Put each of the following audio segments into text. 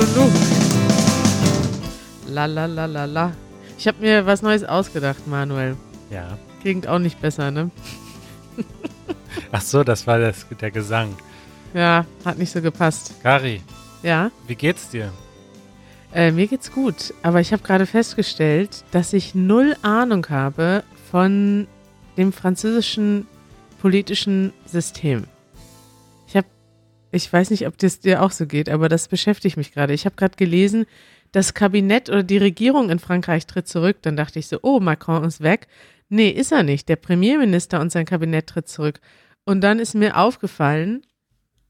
Lulu. La la la la la. Ich habe mir was Neues ausgedacht, Manuel. Ja. Klingt auch nicht besser, ne? Ach so, das war das, der Gesang. Ja, hat nicht so gepasst. Kari, Ja, wie geht's dir? äh, mir geht's gut. Aber ich habe gerade festgestellt, dass ich null Ahnung habe von dem französischen politischen System. Ich weiß nicht, ob das dir auch so geht, aber das beschäftigt mich gerade. Ich habe gerade gelesen, das Kabinett oder die Regierung in Frankreich tritt zurück. Dann dachte ich so, oh, Macron ist weg. Nee, ist er nicht. Der Premierminister und sein Kabinett tritt zurück. Und dann ist mir aufgefallen,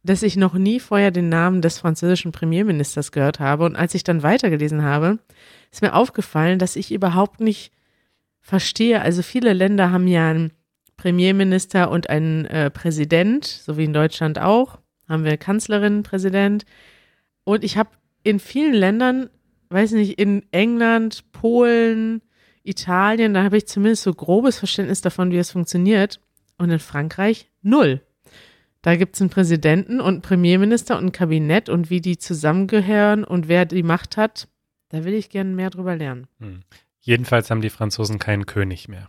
dass ich noch nie vorher den Namen des französischen Premierministers gehört habe. Und als ich dann weitergelesen habe, ist mir aufgefallen, dass ich überhaupt nicht verstehe. Also viele Länder haben ja einen Premierminister und einen äh, Präsident, so wie in Deutschland auch. Haben wir Kanzlerin, Präsident. Und ich habe in vielen Ländern, weiß nicht, in England, Polen, Italien, da habe ich zumindest so grobes Verständnis davon, wie es funktioniert. Und in Frankreich null. Da gibt es einen Präsidenten und einen Premierminister und ein Kabinett und wie die zusammengehören und wer die Macht hat, da will ich gerne mehr drüber lernen. Hm. Jedenfalls haben die Franzosen keinen König mehr.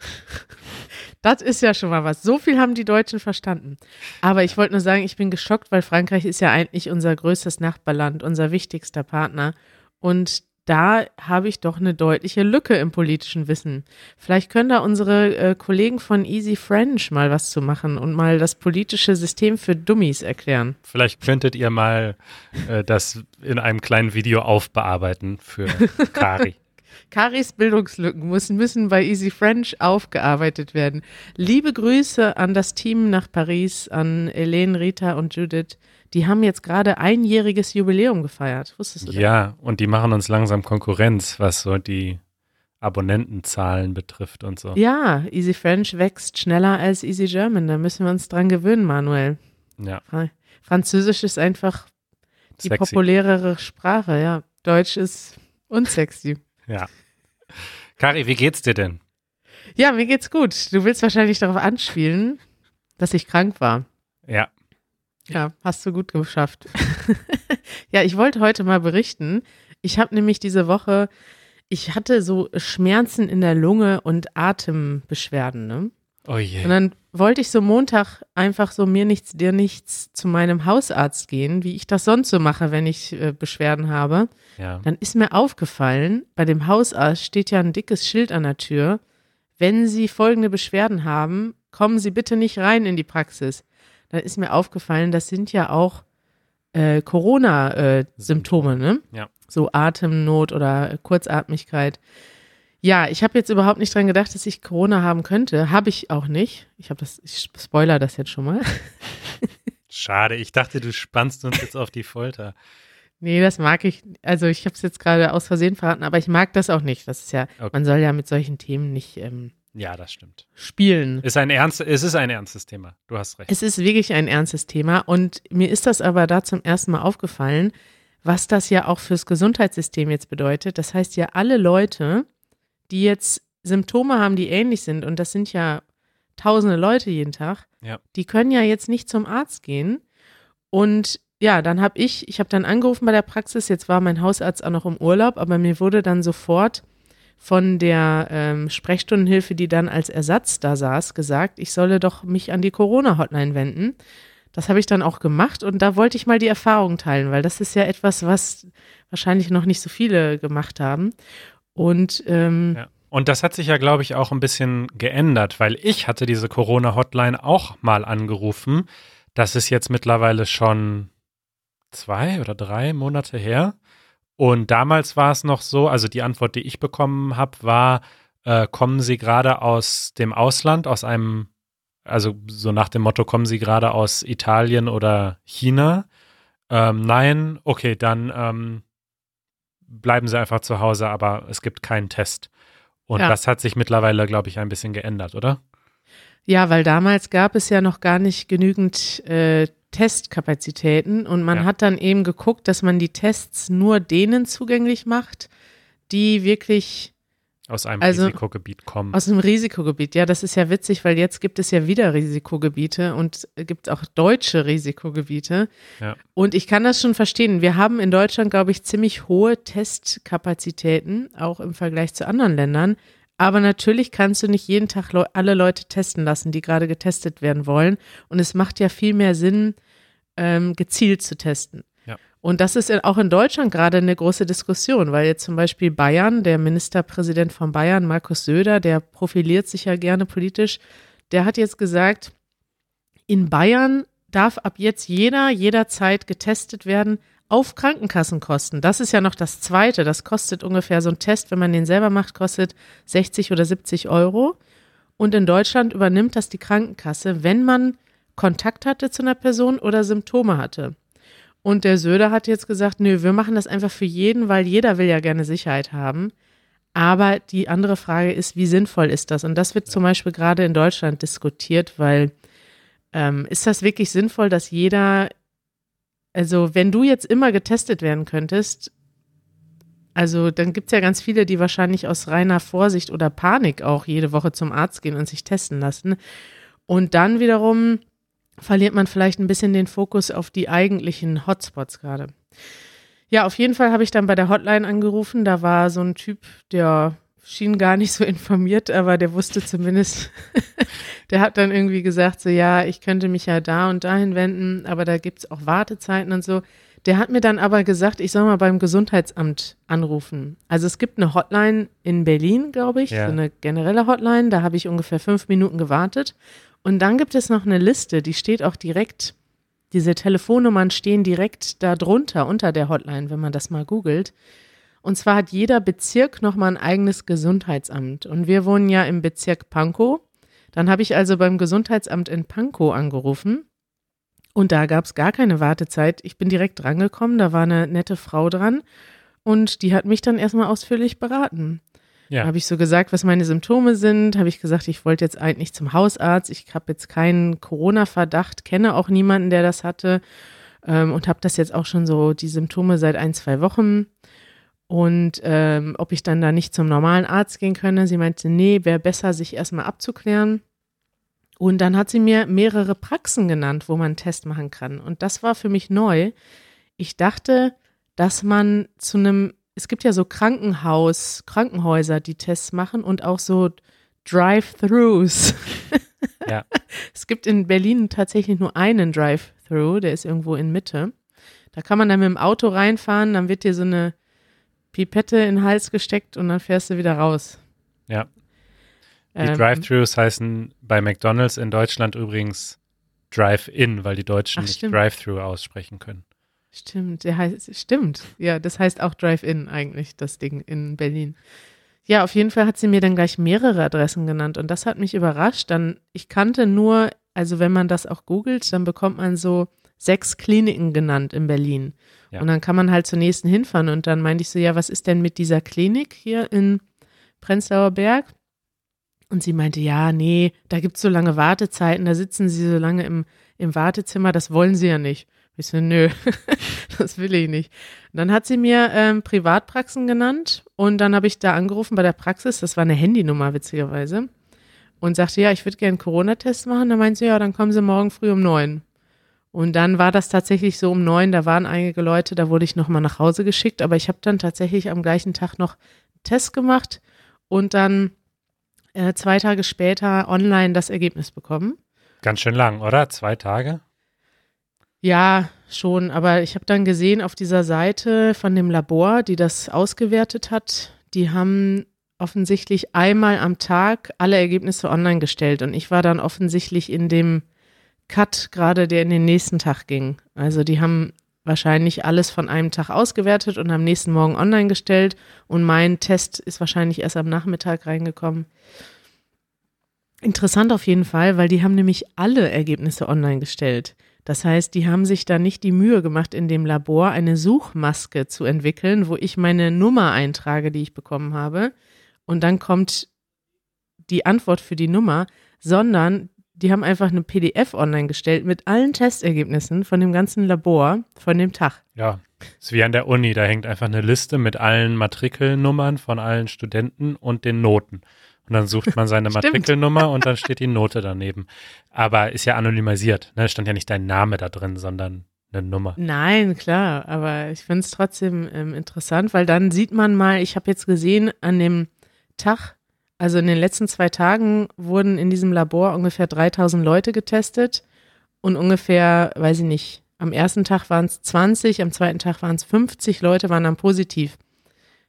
Das ist ja schon mal was. So viel haben die Deutschen verstanden. Aber ich wollte nur sagen, ich bin geschockt, weil Frankreich ist ja eigentlich unser größtes Nachbarland, unser wichtigster Partner. Und da habe ich doch eine deutliche Lücke im politischen Wissen. Vielleicht können da unsere äh, Kollegen von Easy French mal was zu machen und mal das politische System für Dummies erklären. Vielleicht könntet ihr mal äh, das in einem kleinen Video aufbearbeiten für Kari. Karis Bildungslücken müssen, müssen bei Easy French aufgearbeitet werden. Liebe Grüße an das Team nach Paris, an Helene, Rita und Judith. Die haben jetzt gerade einjähriges Jubiläum gefeiert. Wusstest du das? Ja, und die machen uns langsam Konkurrenz, was so die Abonnentenzahlen betrifft und so. Ja, Easy French wächst schneller als Easy German. Da müssen wir uns dran gewöhnen, Manuel. Ja, Französisch ist einfach die sexy. populärere Sprache, ja. Deutsch ist unsexy. Ja. Kari, wie geht's dir denn? Ja, mir geht's gut. Du willst wahrscheinlich darauf anspielen, dass ich krank war. Ja, Ja, hast du gut geschafft. ja, ich wollte heute mal berichten. Ich habe nämlich diese Woche, ich hatte so Schmerzen in der Lunge und Atembeschwerden, ne? oh je. Und dann wollte ich so Montag einfach so mir nichts, dir nichts zu meinem Hausarzt gehen, wie ich das sonst so mache, wenn ich äh, Beschwerden habe. Ja. Dann ist mir aufgefallen, bei dem Hausarzt steht ja ein dickes Schild an der Tür. Wenn Sie folgende Beschwerden haben, kommen Sie bitte nicht rein in die Praxis. Dann ist mir aufgefallen, das sind ja auch äh, Corona-Symptome, ne? Ja. So Atemnot oder äh, Kurzatmigkeit. Ja, ich habe jetzt überhaupt nicht dran gedacht, dass ich Corona haben könnte. Habe ich auch nicht. Ich habe das, ich spoiler das jetzt schon mal. Schade, ich dachte, du spannst uns jetzt auf die Folter. Nee, das mag ich. Also ich habe es jetzt gerade aus Versehen verraten, aber ich mag das auch nicht. Das ist ja, Okay. man soll ja mit solchen Themen nicht ähm, Ja, das stimmt. spielen. Ist ein ernst, es ist ein ernstes Thema. Du hast recht. Es ist wirklich ein ernstes Thema und mir ist das aber da zum ersten Mal aufgefallen, was das ja auch fürs Gesundheitssystem jetzt bedeutet. Das heißt ja, alle Leute, die jetzt Symptome haben, die ähnlich sind, und das sind ja tausende Leute jeden Tag, Ja. die können ja jetzt nicht zum Arzt gehen. Und ja, dann habe ich, ich habe dann angerufen bei der Praxis, jetzt war mein Hausarzt auch noch im Urlaub, aber mir wurde dann sofort von der ähm, Sprechstundenhilfe, die dann als Ersatz da saß, gesagt, ich solle doch mich an die Corona-Hotline wenden. Das habe ich dann auch gemacht und da wollte ich mal die Erfahrung teilen, weil das ist ja etwas, was wahrscheinlich noch nicht so viele gemacht haben. Und ähm, Ja. Und das hat sich ja, glaube ich, auch ein bisschen geändert, weil ich hatte diese Corona-Hotline auch mal angerufen. Das ist jetzt mittlerweile schon zwei oder drei Monate her. Und damals war es noch so, also die Antwort, die ich bekommen habe, war, äh, kommen Sie gerade aus dem Ausland, aus einem, also so nach dem Motto, kommen Sie gerade aus Italien oder China? Ähm, nein, okay, dann ähm, bleiben Sie einfach zu Hause, aber es gibt keinen Test. Und Ja. das hat sich mittlerweile, glaube ich, ein bisschen geändert, oder? Ja, weil damals gab es ja noch gar nicht genügend äh, Testkapazitäten und man Ja. hat dann eben geguckt, dass man die Tests nur denen zugänglich macht, die wirklich aus einem Also, Risikogebiet kommen. Aus einem Risikogebiet. Ja, das ist ja witzig, weil jetzt gibt es ja wieder Risikogebiete und es gibt auch deutsche Risikogebiete. Ja. Und ich kann das schon verstehen. Wir haben in Deutschland, glaube ich, ziemlich hohe Testkapazitäten, auch im Vergleich zu anderen Ländern. Aber natürlich kannst du nicht jeden Tag Leu alle Leute testen lassen, die gerade getestet werden wollen. Und es macht ja viel mehr Sinn, ähm, gezielt zu testen. Und das ist auch in Deutschland gerade eine große Diskussion, weil jetzt zum Beispiel Bayern, der Ministerpräsident von Bayern, Markus Söder, der profiliert sich ja gerne politisch, der hat jetzt gesagt, in Bayern darf ab jetzt jeder jederzeit getestet werden auf Krankenkassenkosten. Das ist ja noch das Zweite. Das kostet ungefähr so ein Test, wenn man den selber macht, kostet 60 oder 70 Euro. Und in Deutschland übernimmt das die Krankenkasse, wenn man Kontakt hatte zu einer Person oder Symptome hatte. Und der Söder hat jetzt gesagt, nö, wir machen das einfach für jeden, weil jeder will ja gerne Sicherheit haben. Aber die andere Frage ist, wie sinnvoll ist das? Und das wird zum Beispiel gerade in Deutschland diskutiert, weil ähm, ist das wirklich sinnvoll, dass jeder, also wenn du jetzt immer getestet werden könntest, also dann gibt es ja ganz viele, die wahrscheinlich aus reiner Vorsicht oder Panik auch jede Woche zum Arzt gehen und sich testen lassen. Und dann wiederum verliert man vielleicht ein bisschen den Fokus auf die eigentlichen Hotspots gerade. Ja, auf jeden Fall habe ich dann bei der Hotline angerufen. Da war so ein Typ, der schien gar nicht so informiert, aber der wusste zumindest, der hat dann irgendwie gesagt, so ja, ich könnte mich ja da und dahin wenden, aber da gibt es auch Wartezeiten und so. Der hat mir dann aber gesagt, ich soll mal beim Gesundheitsamt anrufen. Also es gibt eine Hotline in Berlin, glaube ich, Ja. so eine generelle Hotline. Da habe ich ungefähr fünf Minuten gewartet. Und dann gibt es noch eine Liste, die steht auch direkt, diese Telefonnummern stehen direkt da drunter, unter der Hotline, wenn man das mal googelt. Und zwar hat jeder Bezirk nochmal ein eigenes Gesundheitsamt. Und wir wohnen ja im Bezirk Pankow. Dann habe ich also beim Gesundheitsamt in Pankow angerufen. Und da gab es gar keine Wartezeit. Ich bin direkt drangekommen, da war eine nette Frau dran. Und die hat mich dann erstmal ausführlich beraten. Ja. Habe ich so gesagt, was meine Symptome sind, habe ich gesagt, ich wollte jetzt eigentlich zum Hausarzt, ich habe jetzt keinen Corona-Verdacht, kenne auch niemanden, der das hatte ähm, und habe das jetzt auch schon so, die Symptome seit ein, zwei Wochen und ähm, ob ich dann da nicht zum normalen Arzt gehen könne. Sie meinte, nee, wäre besser, sich erstmal abzuklären. Und dann hat sie mir mehrere Praxen genannt, wo man einen Test machen kann. Und das war für mich neu. Ich dachte, dass man zu einem, es gibt ja so Krankenhaus, Krankenhäuser, die Tests machen und auch so Drive-Thrus. Ja. Es gibt in Berlin tatsächlich nur einen Drive-Thru, der ist irgendwo in Mitte. Da kann man dann mit dem Auto reinfahren, dann wird dir so eine Pipette in den Hals gesteckt und dann fährst du wieder raus. Ja. Die Ähm, Drive-Thrus heißen bei McDonalds in Deutschland übrigens Drive-In, weil die Deutschen Ach, nicht. Drive-Thru aussprechen können. Stimmt, der heißt, stimmt. Ja, das heißt auch Drive-In eigentlich, das Ding in Berlin. Ja, auf jeden Fall hat sie mir dann gleich mehrere Adressen genannt und das hat mich überrascht. Dann, ich kannte nur, also wenn man das auch googelt, dann bekommt man so sechs Kliniken genannt in Berlin. Ja. Und dann kann man halt zur nächsten hinfahren und dann meinte ich so, ja, was ist denn mit dieser Klinik hier in Prenzlauer Berg? Und sie meinte, ja, nee, da gibt's so lange Wartezeiten, da sitzen sie so lange im, im Wartezimmer, das wollen sie ja nicht. Ich so, nö, das will ich nicht. Und dann hat sie mir ähm, Privatpraxen genannt und dann habe ich da angerufen bei der Praxis, das war eine Handynummer witzigerweise, und sagte, ja, ich würde gerne einen Corona-Test machen. Dann meinte sie, ja, dann kommen sie morgen früh um neun. Und dann war das tatsächlich so um neun, da waren einige Leute, da wurde ich nochmal nach Hause geschickt, aber ich habe dann tatsächlich am gleichen Tag noch einen Test gemacht und dann äh, zwei Tage später online das Ergebnis bekommen. Ganz schön lang, oder? Zwei Tage? Ja, schon, aber ich habe dann gesehen auf dieser Seite von dem Labor, die das ausgewertet hat, die haben offensichtlich einmal am Tag alle Ergebnisse online gestellt und ich war dann offensichtlich in dem Cut gerade, der in den nächsten Tag ging. Also die haben wahrscheinlich alles von einem Tag ausgewertet und am nächsten Morgen online gestellt und mein Test ist wahrscheinlich erst am Nachmittag reingekommen. Interessant auf jeden Fall, weil die haben nämlich alle Ergebnisse online gestellt. Das heißt, die haben sich da nicht die Mühe gemacht, in dem Labor eine Suchmaske zu entwickeln, wo ich meine Nummer eintrage, die ich bekommen habe. Und dann kommt die Antwort für die Nummer, sondern die haben einfach eine PDF online gestellt mit allen Testergebnissen von dem ganzen Labor von dem Tag. Ja, ist wie an der Uni, da hängt einfach eine Liste mit allen Matrikelnummern von allen Studenten und den Noten. Und dann sucht man seine Matrikelnummer und dann steht die Note daneben. Aber ist ja anonymisiert, ne? Stand ja nicht dein Name da drin, sondern eine Nummer. Nein, klar, aber ich finde es trotzdem ähm, interessant, weil dann sieht man mal, ich habe jetzt gesehen, an dem Tag, also in den letzten zwei Tagen wurden in diesem Labor ungefähr 3000 Leute getestet und ungefähr, weiß ich nicht, am ersten Tag waren es 20, am zweiten Tag waren es 50 Leute, waren dann positiv.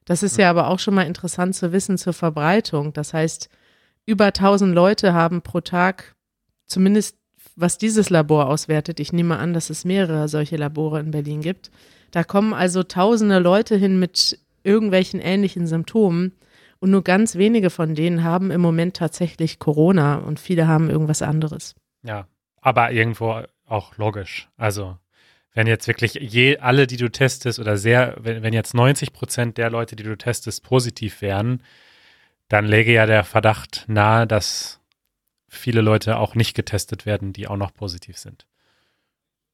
Das ist ja aber auch schon mal interessant zu wissen zur Verbreitung. Das heißt, über 1000 Leute haben pro Tag, zumindest was dieses Labor auswertet, ich nehme an, dass es mehrere solche Labore in Berlin gibt. Da kommen also tausende Leute hin mit irgendwelchen ähnlichen Symptomen und nur ganz wenige von denen haben im Moment tatsächlich Corona und viele haben irgendwas anderes. Ja, aber irgendwo auch logisch. Also wenn jetzt wirklich je alle, die du testest oder sehr, wenn, wenn jetzt 90 Prozent der Leute, die du testest, positiv wären, dann läge ja der Verdacht nahe, dass viele Leute auch nicht getestet werden, die auch noch positiv sind.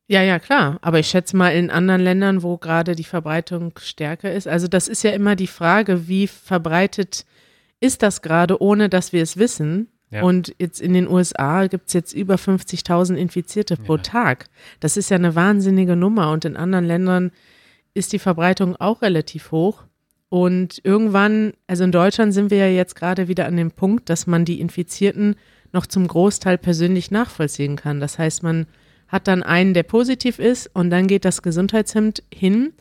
Ja, ja, klar. Aber ich schätze mal in anderen Ländern, wo gerade die Verbreitung stärker ist. Also das ist ja immer die Frage, wie verbreitet ist das gerade, ohne dass wir es wissen. Ja. Und jetzt in den USA gibt es jetzt über 50.000 Infizierte pro ja. Tag. Das ist ja eine wahnsinnige Nummer. Und in anderen Ländern ist die Verbreitung auch relativ hoch. Und irgendwann, also in Deutschland sind wir ja jetzt gerade wieder an dem Punkt, dass man die Infizierten noch zum Großteil persönlich nachvollziehen kann. Das heißt, man hat dann einen, der positiv ist und dann geht das Gesundheitsamt hin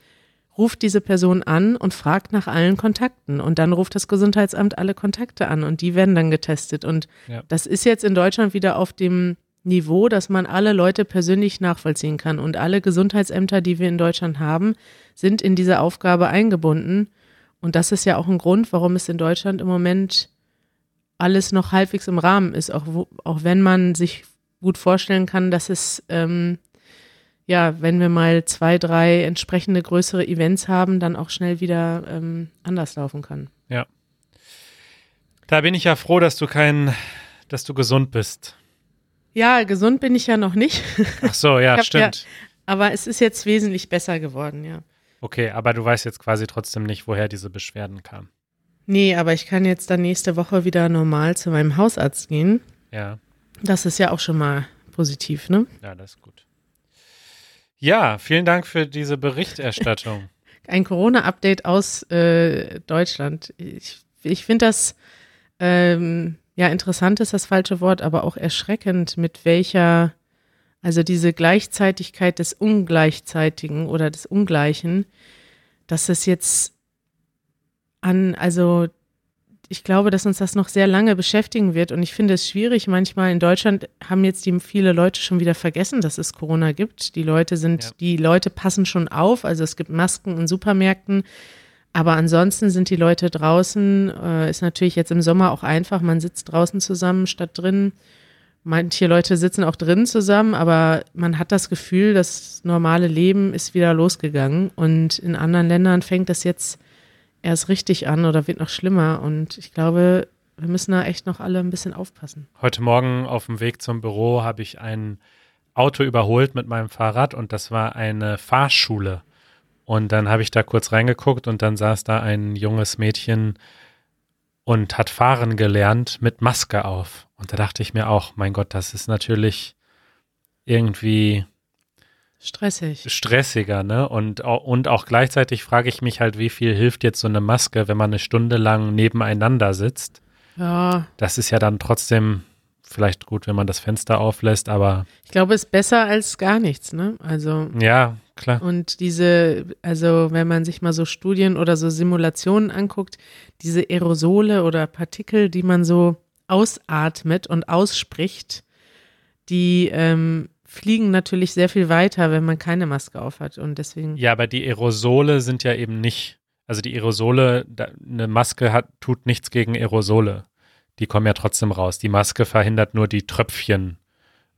ruft diese Person an und fragt nach allen Kontakten. Und dann ruft das Gesundheitsamt alle Kontakte an und die werden dann getestet. Und ja. das ist jetzt in Deutschland wieder auf dem Niveau, dass man alle Leute persönlich nachvollziehen kann. Und alle Gesundheitsämter, die wir in Deutschland haben, sind in diese Aufgabe eingebunden. Und das ist ja auch ein Grund, warum es in Deutschland im Moment alles noch halbwegs im Rahmen ist, auch, wo, auch wenn man sich gut vorstellen kann, dass es ähm, ja, wenn wir mal zwei, drei entsprechende größere Events haben, dann auch schnell wieder ähm, anders laufen kann. Ja. Da bin ich ja froh, dass du kein, dass du gesund bist. Ja, gesund bin ich ja noch nicht. Ach so, ja, stimmt. Ja, aber es ist jetzt wesentlich besser geworden, ja. Okay, aber du weißt jetzt quasi trotzdem nicht, woher diese Beschwerden kamen. Nee, aber ich kann jetzt dann nächste Woche wieder normal zu meinem Hausarzt gehen. Ja. Das ist ja auch schon mal positiv, ne? Ja, das ist gut. Ja, vielen Dank für diese Berichterstattung. Ein Corona-Update aus äh, Deutschland. Ich, ich finde das, ähm, ja, interessant ist das falsche Wort, aber auch erschreckend, mit welcher, also diese Gleichzeitigkeit des Ungleichzeitigen oder des Ungleichen, dass es jetzt an, also ich glaube, dass uns das noch sehr lange beschäftigen wird. Und ich finde es schwierig. Manchmal in Deutschland haben jetzt die viele Leute schon wieder vergessen, dass es Corona gibt. Die Leute sind, ja. die Leute passen schon auf. Also es gibt Masken in Supermärkten. Aber ansonsten sind die Leute draußen. Äh, ist natürlich jetzt im Sommer auch einfach. Man sitzt draußen zusammen statt drin. Manche Leute sitzen auch drin zusammen, aber man hat das Gefühl, das normale Leben ist wieder losgegangen. Und in anderen Ländern fängt das jetzt erst richtig an oder wird noch schlimmer. Und ich glaube, wir müssen da echt noch alle ein bisschen aufpassen. Heute Morgen auf dem Weg zum Büro habe ich ein Auto überholt mit meinem Fahrrad und das war eine Fahrschule. Und dann habe ich da kurz reingeguckt und dann saß da ein junges Mädchen und hat fahren gelernt mit Maske auf. Und da dachte ich mir auch, mein Gott, das ist natürlich irgendwie Stressig. Stressiger, ne? Und, und auch gleichzeitig frage ich mich halt, wie viel hilft jetzt so eine Maske, wenn man eine Stunde lang nebeneinander sitzt? Ja. Das ist ja dann trotzdem vielleicht gut, wenn man das Fenster auflässt, aber. Ich glaube, es ist besser als gar nichts, ne? Also. Ja, klar. Und diese, also wenn man sich mal so Studien oder so Simulationen anguckt, diese Aerosole oder Partikel, die man so ausatmet und ausspricht, die ähm, fliegen natürlich sehr viel weiter, wenn man keine Maske aufhat und deswegen. Ja, aber die Aerosole sind ja eben nicht, also die Aerosole, eine Maske hat, tut nichts gegen Aerosole. Die kommen ja trotzdem raus. Die Maske verhindert nur die Tröpfchen,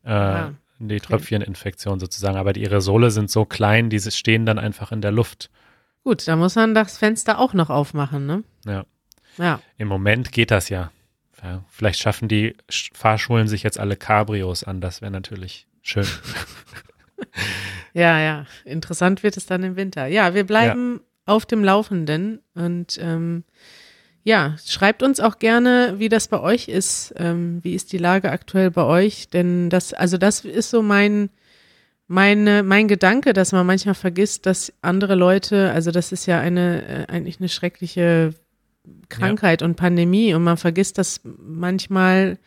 äh, ah, die Tröpfcheninfektion sozusagen. Aber die Aerosole sind so klein, die stehen dann einfach in der Luft. Gut, da muss man das Fenster auch noch aufmachen, ne? Ja. Ja. Im Moment geht das ja. ja, vielleicht schaffen die Fahrschulen sich jetzt alle Cabrios an. Das wäre natürlich schön. ja, ja. Interessant wird es dann im Winter. Ja, wir bleiben ja. auf dem Laufenden und ähm, ja, schreibt uns auch gerne, wie das bei euch ist. Ähm, wie ist die Lage aktuell bei euch? Denn das, also das ist so mein, meine, mein Gedanke, dass man manchmal vergisst, dass andere Leute, also das ist ja eine, äh, eigentlich eine schreckliche Krankheit ja. und Pandemie und man vergisst das manchmal,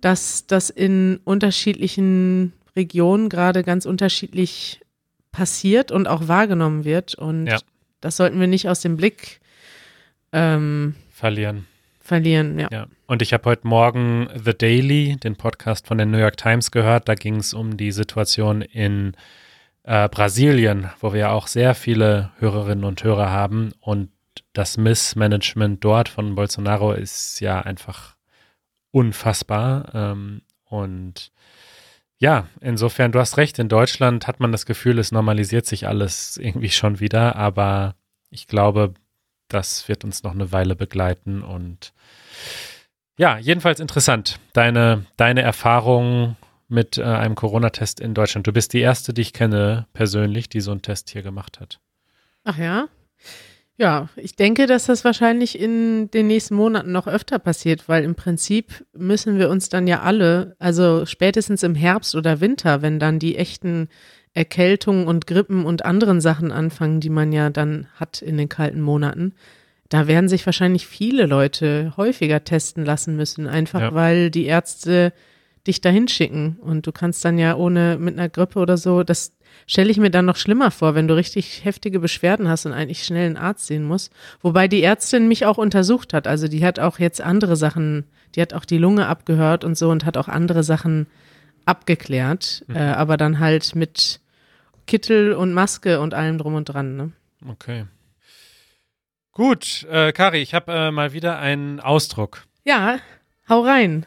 dass das in unterschiedlichen Regionen gerade ganz unterschiedlich passiert und auch wahrgenommen wird und ja. das sollten wir nicht aus dem Blick ähm, verlieren. Verlieren, ja. ja. Und ich habe heute Morgen The Daily, den Podcast von der New York Times, gehört. Da ging es um die Situation in äh, Brasilien, wo wir ja auch sehr viele Hörerinnen und Hörer haben. Und das Missmanagement dort von Bolsonaro ist ja einfach unfassbar. Ähm, und ja, insofern, du hast recht, in Deutschland hat man das Gefühl, es normalisiert sich alles irgendwie schon wieder, aber ich glaube, das wird uns noch eine Weile begleiten und ja, jedenfalls interessant. Deine, deine Erfahrung mit äh, einem Corona-Test in Deutschland. Du bist die erste, die ich kenne persönlich, die so einen Test hier gemacht hat. Ach ja? Ja, ich denke, dass das wahrscheinlich in den nächsten Monaten noch öfter passiert, weil im Prinzip müssen wir uns dann ja alle, also spätestens im Herbst oder Winter, wenn dann die echten Erkältungen und Grippen und anderen Sachen anfangen, die man ja dann hat in den kalten Monaten, da werden sich wahrscheinlich viele Leute häufiger testen lassen müssen, einfach ja. weil die Ärzte dich dahin schicken und du kannst dann ja ohne mit einer Grippe oder so, das stelle ich mir dann noch schlimmer vor, wenn du richtig heftige Beschwerden hast und eigentlich schnell einen Arzt sehen musst. Wobei die Ärztin mich auch untersucht hat. Also die hat auch jetzt andere Sachen, die hat auch die Lunge abgehört und so und hat auch andere Sachen abgeklärt, mhm. äh, aber dann halt mit Kittel und Maske und allem drum und dran. Ne? Okay. Gut, äh, Kari, ich habe äh, mal wieder einen Ausdruck. Ja, hau rein.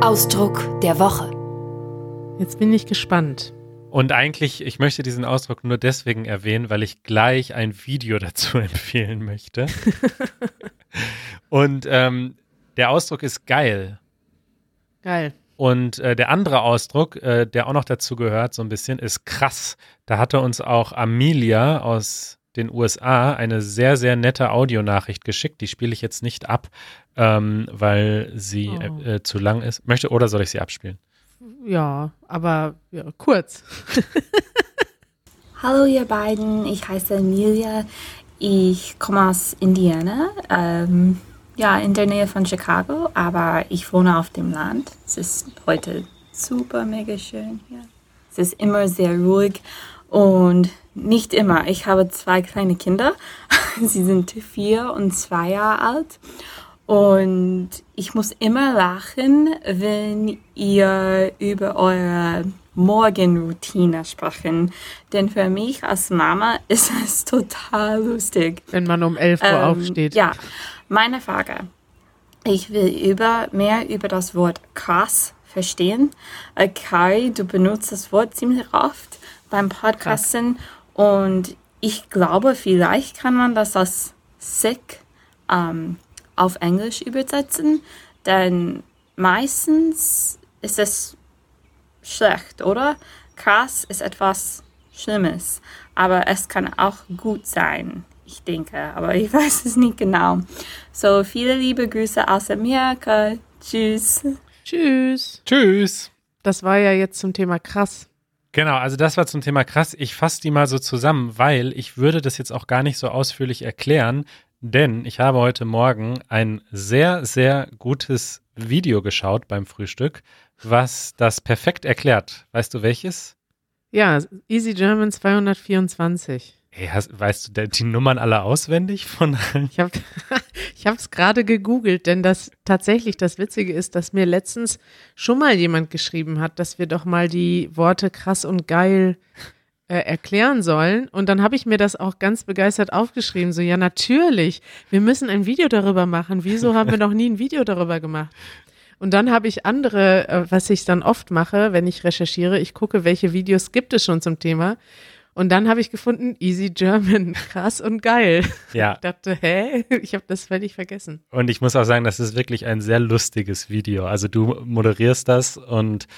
Ausdruck der Woche. Jetzt bin ich gespannt. Und eigentlich, ich möchte diesen Ausdruck nur deswegen erwähnen, weil ich gleich ein Video dazu empfehlen möchte. Und ähm, der Ausdruck ist geil. Geil. Und äh, der andere Ausdruck, äh, der auch noch dazu gehört, so ein bisschen, ist krass. Da hatte uns auch Amelia aus den USA eine sehr, sehr nette Audionachricht geschickt. Die spiele ich jetzt nicht ab, ähm, weil sie oh. äh, zu lang ist. Möchte oder soll ich sie abspielen? Ja, aber ja, kurz. Hallo ihr beiden, ich heiße Emilia. Ich komme aus Indiana, ähm, ja, in der Nähe von Chicago, aber ich wohne auf dem Land. Es ist heute super mega schön hier. Es ist immer sehr ruhig und nicht immer. Ich habe zwei kleine Kinder. Sie sind vier und zwei Jahre alt. Und ich muss immer lachen, wenn ihr über eure Morgenroutine sprechen. Denn für mich als Mama ist es total lustig. Wenn man um 11 Uhr ähm, aufsteht. Ja, meine Frage. Ich will über, mehr über das Wort krass verstehen. Äh, Kai, du benutzt das Wort ziemlich oft beim Podcasten krass. und ich glaube, vielleicht kann man das als sick ähm, auf Englisch übersetzen, denn meistens ist es schlecht, oder? Krass ist etwas Schlimmes, aber es kann auch gut sein, ich denke, aber ich weiß es nicht genau. So, viele liebe Grüße aus Amerika. Tschüss. Tschüss. Tschüss. Das war ja jetzt zum Thema krass. Genau, also das war zum Thema krass. Ich fasse die mal so zusammen, weil ich würde das jetzt auch gar nicht so ausführlich erklären, denn ich habe heute Morgen ein sehr, sehr gutes Video geschaut beim Frühstück, was das perfekt erklärt. Weißt du welches? Ja, Easy German 224. Hey, hast, weißt du die Nummern alle auswendig von Ich habe ich es gerade gegoogelt, denn das tatsächlich das Witzige ist, dass mir letztens schon mal jemand geschrieben hat, dass wir doch mal die Worte krass und geil äh, erklären sollen. Und dann habe ich mir das auch ganz begeistert aufgeschrieben. So, ja, natürlich, wir müssen ein Video darüber machen. Wieso haben wir noch nie ein Video darüber gemacht? Und dann habe ich andere, äh, was ich dann oft mache, wenn ich recherchiere, ich gucke, welche Videos gibt es schon zum Thema. Und dann habe ich gefunden, Easy German, krass und geil. Ja. Ich dachte, hä? Ich habe das völlig vergessen. Und ich muss auch sagen, das ist wirklich ein sehr lustiges Video. Also du moderierst das und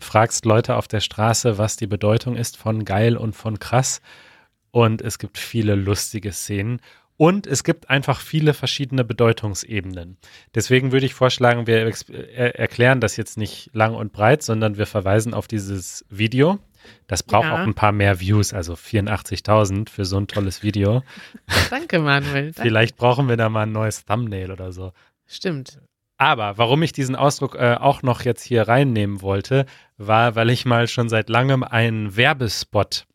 fragst Leute auf der Straße, was die Bedeutung ist von geil und von krass. Und es gibt viele lustige Szenen. Und es gibt einfach viele verschiedene Bedeutungsebenen. Deswegen würde ich vorschlagen, wir er erklären das jetzt nicht lang und breit, sondern wir verweisen auf dieses Video. Das braucht Ja. auch ein paar mehr Views, also 84.000 für so ein tolles Video. Danke, Manuel. Danke. Vielleicht brauchen wir da mal ein neues Thumbnail oder so. Stimmt. Aber warum ich diesen Ausdruck äh, auch noch jetzt hier reinnehmen wollte, war, weil ich mal schon seit langem einen Werbespot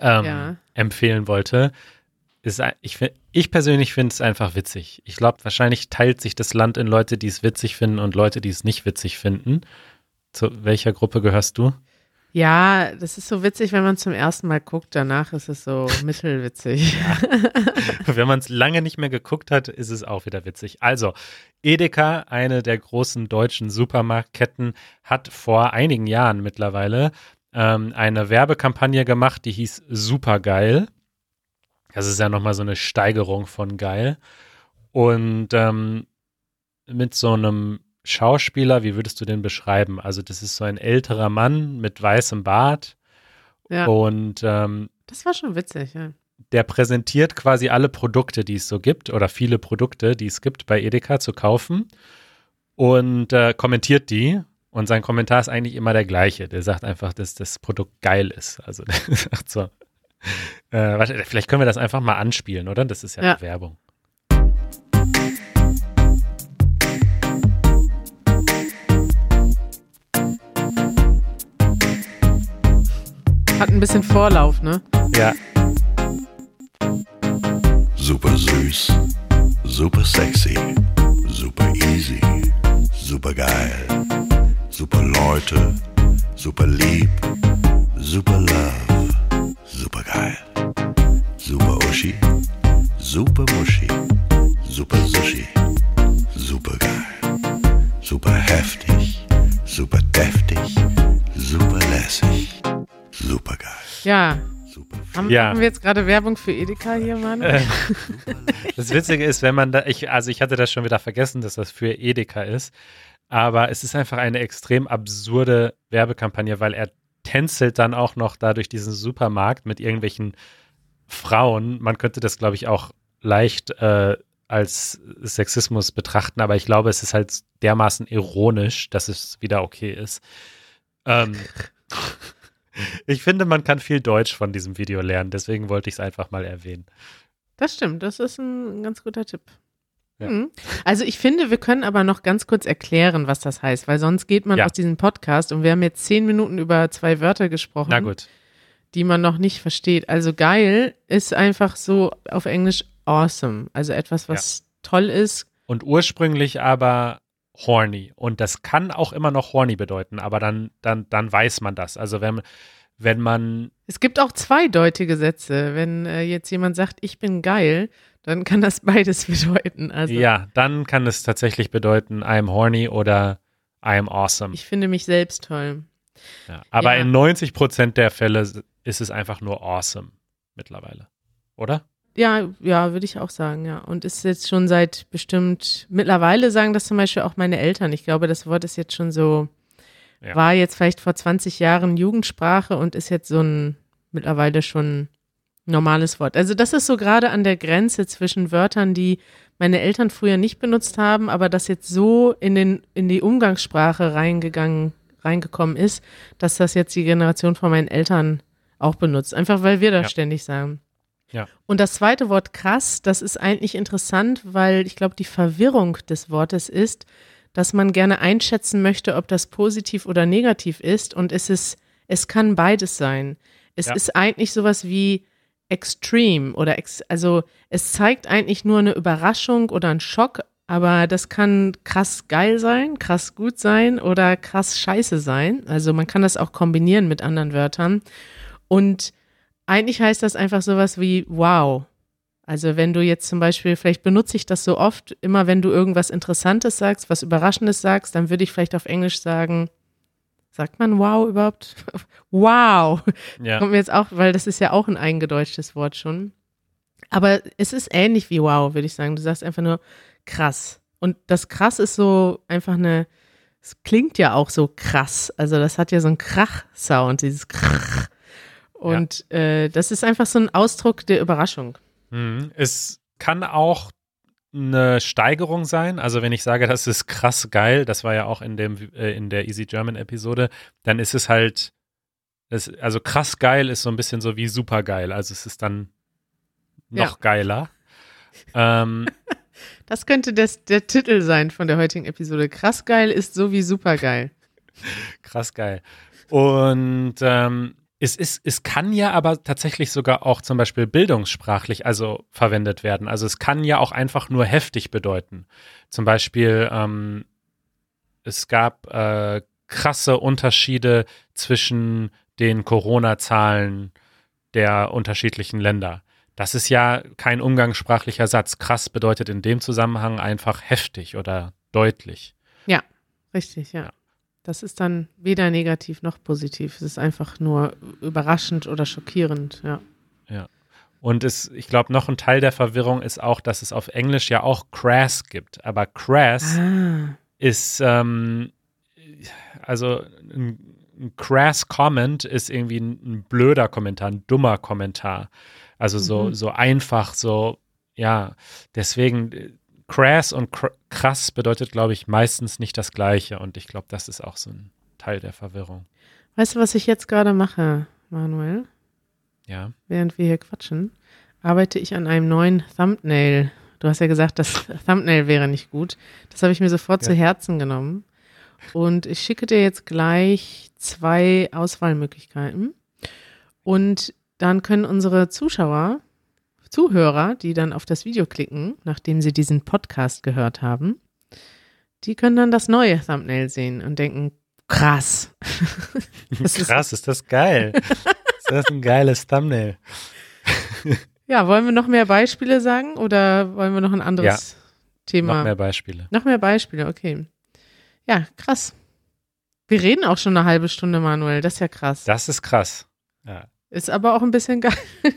ähm, Ja. empfehlen wollte. Ist, ich, ich persönlich finde es einfach witzig. Ich glaube, wahrscheinlich teilt sich das Land in Leute, die es witzig finden und Leute, die es nicht witzig finden. Zu welcher Gruppe gehörst du? Ja, das ist so witzig, wenn man zum ersten Mal guckt. Danach ist es so mittelwitzig. Wenn man es lange nicht mehr geguckt hat, ist es auch wieder witzig. Also, Edeka, eine der großen deutschen Supermarktketten, hat vor einigen Jahren mittlerweile ähm, eine Werbekampagne gemacht, die hieß Supergeil. Das ist ja nochmal so eine Steigerung von geil. Und ähm, mit so einem Schauspieler, wie würdest du den beschreiben? Also, das ist so ein älterer Mann mit weißem Bart. Ja, Und ähm, das war schon witzig, ja. der präsentiert quasi alle Produkte, die es so gibt oder viele Produkte, die es gibt bei Edeka zu kaufen und äh, kommentiert die. Und sein Kommentar ist eigentlich immer der gleiche. Der sagt einfach, dass das Produkt geil ist. Also der sagt so. Äh, vielleicht können wir das einfach mal anspielen, oder? Das ist ja, Ja. Werbung. Hat ein bisschen Vorlauf, ne? Ja, Super süß, super sexy, super easy, super geil, super Leute, super lieb, super love, super geil, super Uschi, super Muschi, super Sushi, super geil, super heftig, super deftig, super lässig, super geil, Ja. super Haben, Ja. haben wir jetzt gerade Werbung für Edeka hier, Manuel? Äh, Das Witzige ist, wenn man da, ich, also ich hatte das schon wieder vergessen, dass das für Edeka ist, aber es ist einfach eine extrem absurde Werbekampagne, weil er tänzelt dann auch noch da durch diesen Supermarkt mit irgendwelchen Frauen. Man könnte das, glaube ich, auch leicht äh, als Sexismus betrachten, aber ich glaube, es ist halt dermaßen ironisch, dass es wieder okay ist. Ähm, ich finde, man kann viel Deutsch von diesem Video lernen, deswegen wollte ich es einfach mal erwähnen. Das stimmt, das ist ein ganz guter Tipp. Ja. Mhm. Also ich finde, wir können aber noch ganz kurz erklären, was das heißt, weil sonst geht man Ja. aus diesem Podcast und wir haben jetzt zehn Minuten über zwei Wörter gesprochen, die man noch nicht versteht. Also geil ist einfach so auf Englisch awesome, also etwas, was toll ist. Und ursprünglich aber horny. Und das kann auch immer noch horny bedeuten, aber dann, dann, dann weiß man das. Also wenn, wenn man, Es gibt auch zweideutige Sätze. Wenn äh, jetzt jemand sagt, ich bin geil, dann kann das beides bedeuten. Also ja, dann kann es tatsächlich bedeuten, I'm horny oder I'm awesome. ich finde mich selbst toll. Ja. Aber Ja. in 90 Prozent der Fälle ist es einfach nur awesome mittlerweile. Oder? Ja, ja, würde ich auch sagen, ja. Und ist jetzt schon seit bestimmt, mittlerweile sagen das zum Beispiel auch meine Eltern. Ich glaube, das Wort ist jetzt schon so, Ja. war jetzt vielleicht vor 20 Jahren Jugendsprache und ist jetzt so ein mittlerweile schon normales Wort. Also das ist so gerade an der Grenze zwischen Wörtern, die meine Eltern früher nicht benutzt haben, aber das jetzt so in den, in die Umgangssprache reingegangen, reingekommen ist, dass das jetzt die Generation von meinen Eltern auch benutzt. Einfach weil wir das Ja. ständig sagen. Ja. Und das zweite Wort krass, das ist eigentlich interessant, weil ich glaube, die Verwirrung des Wortes ist, dass man gerne einschätzen möchte, ob das positiv oder negativ ist. Und es ist, es kann beides sein. Es Ja. ist eigentlich sowas wie extreme oder ex, also es zeigt eigentlich nur eine Überraschung oder einen Schock, aber das kann krass geil sein, krass gut sein oder krass scheiße sein. Also man kann das auch kombinieren mit anderen Wörtern. Und eigentlich heißt das einfach sowas wie wow. Also wenn du jetzt zum Beispiel, vielleicht benutze ich das so oft, immer wenn du irgendwas Interessantes sagst, was Überraschendes sagst, dann würde ich vielleicht auf Englisch sagen, Sagt man wow überhaupt? wow. Ja. Kommt mir jetzt auch, weil das ist ja auch ein eingedeutschtes Wort schon. Aber es ist ähnlich wie wow, würde ich sagen. Du sagst einfach nur krass. Und das krass ist so einfach eine, es klingt ja auch so krass. Also das hat ja so einen Krach-Sound, dieses Krach. Und äh, das ist einfach so ein Ausdruck der Überraschung. Mhm. Es kann auch eine Steigerung sein. Also wenn ich sage, das ist krass geil, das war ja auch in dem äh, in der Easy German Episode, dann ist es halt das, also krass geil ist so ein bisschen so wie super geil. Also es ist dann noch Ja. geiler. Ähm, Das könnte das, der Titel sein von der heutigen Episode. Krass geil ist so wie super geil. krass geil. Und ähm, es ist, es kann ja aber tatsächlich sogar auch zum Beispiel bildungssprachlich also verwendet werden. Also es kann ja auch einfach nur heftig bedeuten. Zum Beispiel, ähm, es gab äh, krasse Unterschiede zwischen den Corona-Zahlen der unterschiedlichen Länder. Das ist ja kein umgangssprachlicher Satz. Krass bedeutet in dem Zusammenhang einfach heftig oder deutlich. Richtig, ja. Ja. Das ist dann weder negativ noch positiv. Es ist einfach nur überraschend oder schockierend, ja. Und es, ich glaube, noch ein Teil der Verwirrung ist auch, dass es auf Englisch ja auch crass gibt. Aber crass Ah, ist, ähm, also ein, ein crass Comment ist irgendwie ein, ein blöder Kommentar, ein dummer Kommentar. Also so, Mhm. so einfach, so, ja, deswegen crass und cr krass bedeutet, glaube ich, meistens nicht das Gleiche. Und ich glaube, das ist auch so ein Teil der Verwirrung. weißt du, was ich jetzt gerade mache, Manuel? Ja. Während wir hier quatschen, arbeite ich an einem neuen Thumbnail. Du hast ja gesagt, das Thumbnail wäre nicht gut. Das habe ich mir sofort Ja. zu Herzen genommen. Und ich schicke dir jetzt gleich zwei Auswahlmöglichkeiten. Und dann können unsere Zuschauer, Zuhörer, die dann auf das Video klicken, nachdem sie diesen Podcast gehört haben, die können dann das neue Thumbnail sehen und denken, krass. Das ist- Krass, ist das geil. ist das ein geiles Thumbnail. Ja, wollen wir noch mehr Beispiele sagen oder wollen wir noch ein anderes Thema? Noch mehr Beispiele. Noch mehr Beispiele, okay. Ja, krass. Wir reden auch schon eine halbe Stunde, Manuel. Das ist ja krass. Das ist krass. Ja. Ist aber auch ein bisschen geil.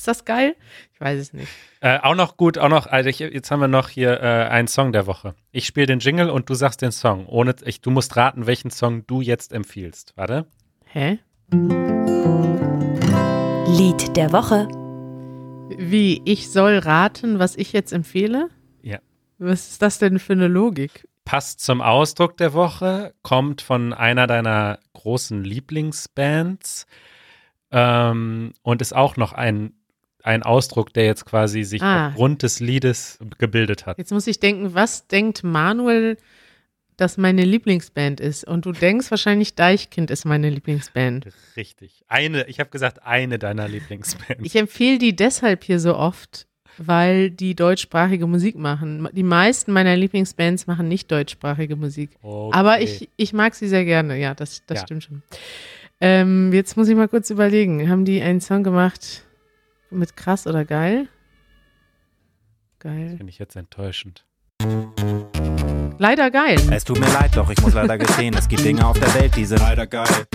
ist das geil? Ich weiß es nicht. Äh, auch noch gut, auch noch, also ich, jetzt haben wir noch hier äh, einen Song der Woche. Ich spiele den Jingle und du sagst den Song. Ohne, ich, du musst raten, welchen Song du jetzt empfiehlst. Warte. Hä? Lied der Woche. Wie? Ich soll raten, was ich jetzt empfehle? Ja. Was ist das denn für eine Logik? Passt zum Ausdruck der Woche, kommt von einer deiner großen Lieblingsbands ähm, und ist auch noch ein, ein Ausdruck, der jetzt quasi sich Ah. aufgrund des Liedes gebildet hat. Jetzt muss ich denken, was denkt Manuel, dass meine Lieblingsband ist? Und du denkst wahrscheinlich, Deichkind ist meine Lieblingsband. Richtig. Eine, ich habe gesagt, eine deiner Lieblingsbands. Ich empfehle die deshalb hier so oft, weil die deutschsprachige Musik machen. Die meisten meiner Lieblingsbands machen nicht deutschsprachige Musik. Okay. Aber ich, ich mag sie sehr gerne. Ja, das, das Ja. stimmt schon. Ähm, jetzt muss ich mal kurz überlegen. Haben die einen Song gemacht mit krass oder geil? Geil. Finde ich jetzt enttäuschend. Leider geil. Es tut mir leid, doch ich muss leider gestehen, es gibt Dinge auf der Welt, die sind leider geil.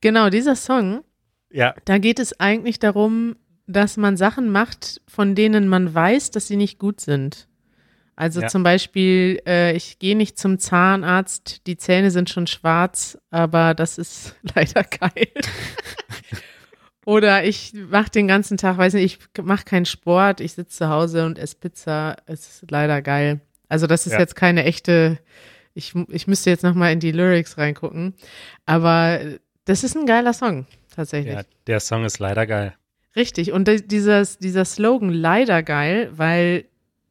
Genau, dieser Song, Ja, da geht es eigentlich darum, dass man Sachen macht, von denen man weiß, dass sie nicht gut sind. Also Ja. zum Beispiel, äh, ich gehe nicht zum Zahnarzt, die Zähne sind schon schwarz, aber das ist leider geil. Oder ich mache den ganzen Tag, weiß nicht, ich mache keinen Sport, ich sitze zu Hause und esse Pizza, es ist leider geil. Also das ist Ja. jetzt keine echte, ich, ich müsste jetzt nochmal in die Lyrics reingucken, aber das ist ein geiler Song, tatsächlich. ja, der Song ist leider geil. Richtig. Und di- dieses, dieser Slogan leider geil, weil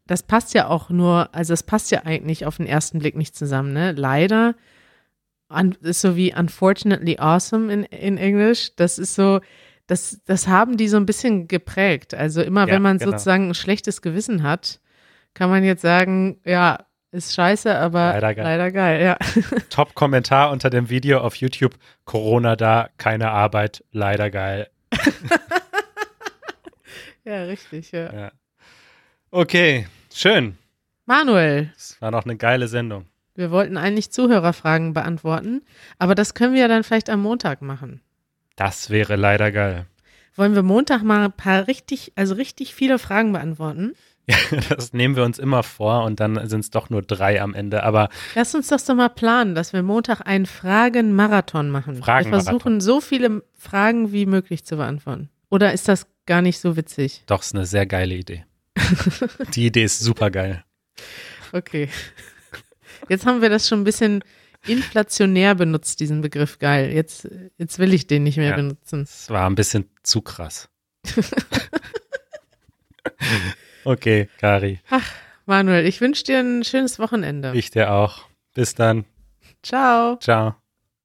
das passt ja auch nur, also es passt ja eigentlich auf den ersten Blick nicht zusammen, ne? Leider un, ist so wie unfortunately awesome in, in Englisch. Das ist so, das, das haben die so ein bisschen geprägt. Also immer Ja, wenn man genau. sozusagen ein schlechtes Gewissen hat, kann man jetzt sagen, ja, ist scheiße, aber Leider geil. leider geil, ja. Top-Kommentar unter dem Video auf YouTube. Corona da, keine Arbeit, leider geil. Ja, richtig, ja. Ja. Okay, schön. Manuel, Das war noch eine geile Sendung. Wir wollten eigentlich Zuhörerfragen beantworten, aber das können wir ja dann vielleicht am Montag machen. Das wäre leider geil. Wollen wir Montag mal ein paar richtig, also richtig viele Fragen beantworten? Ja, das nehmen wir uns immer vor und dann sind es doch nur drei am Ende. Aber Lass uns das doch mal planen, dass wir Montag einen Fragen-Marathon machen. Wir Fragen-Marathon. versuchen, so viele Fragen wie möglich zu beantworten. Oder ist das gar nicht so witzig? doch, ist eine sehr geile Idee. Die Idee ist super geil. Okay. Jetzt haben wir das schon ein bisschen inflationär benutzt, diesen Begriff geil. Jetzt, jetzt will ich den nicht mehr Ja. benutzen. Es war ein bisschen zu krass. okay, Kari, Manuel, ich wünsche dir ein schönes Wochenende. ich dir auch. Bis dann. Ciao. Ciao.